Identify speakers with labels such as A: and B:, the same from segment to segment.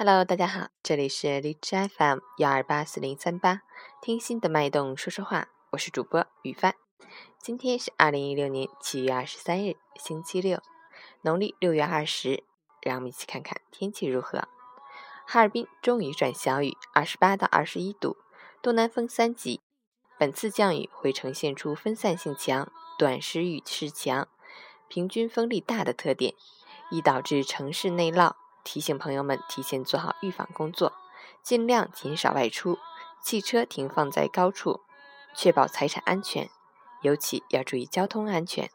A: Hello，大家好，这里是荔枝 FM 幺二八四零三八，听心的脉动说说话，我是主播雨帆。今天是二零一六年七月二十三日，星期六，农历六月二十。让我们一起看看天气如何。哈尔滨终于转小雨，二十八到二十一度，东南风三级。本次降雨会呈现出分散性强、短时雨势强、平均风力大的特点，易导致城市内涝。提醒朋友们提前做好预防工作，尽量减少外出，汽车停放在高处，确保财产安全，尤其要注意交通安全。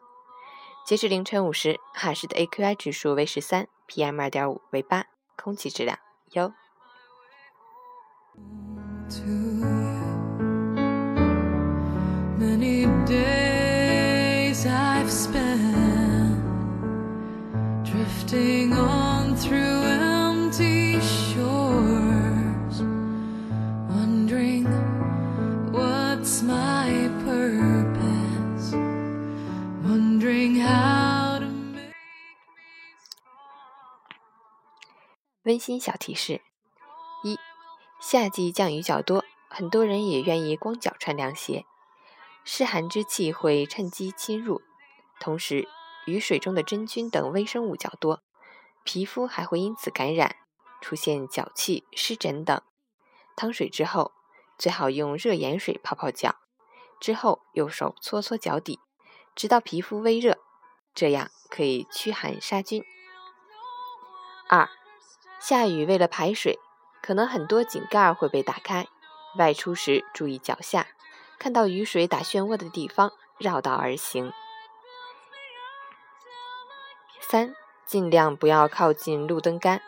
A: 截至凌晨五时，哈市的 AQI 指数为十三，PM 二点五为八，空气质量优。My purpose. 想着 how to make 温馨小提示：一、夏季降雨较多，很多人也愿意光脚穿凉鞋，湿寒之气会趁机侵入，同时雨水中的真菌等微生物较多，皮肤还会因此感染，出现脚气、湿疹等。汤水之后，最好用热盐水泡泡脚，之后用手搓搓脚底，直到皮肤微热，这样可以驱寒杀菌。二。下雨为了排水，可能很多井盖会被打开。外出时注意脚下，看到雨水打漩涡的地方绕道而行。三，尽量不要靠近路灯杆，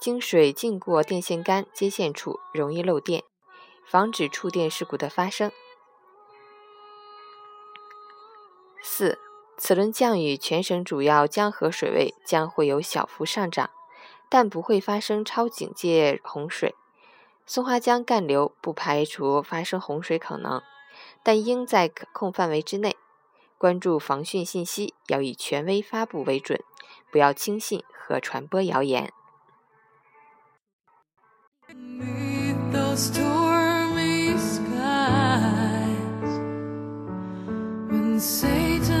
A: 经水浸过电线杆接线处容易漏电，防止触电事故的发生。四，此轮降雨全省主要江河水位将会有小幅上涨。但不会发生超警戒洪水，松花江干流不排除发生洪水可能，但应在可控范围之内。关注防汛信息要以权威发布为准，不要轻信和传播谣言。紧随的。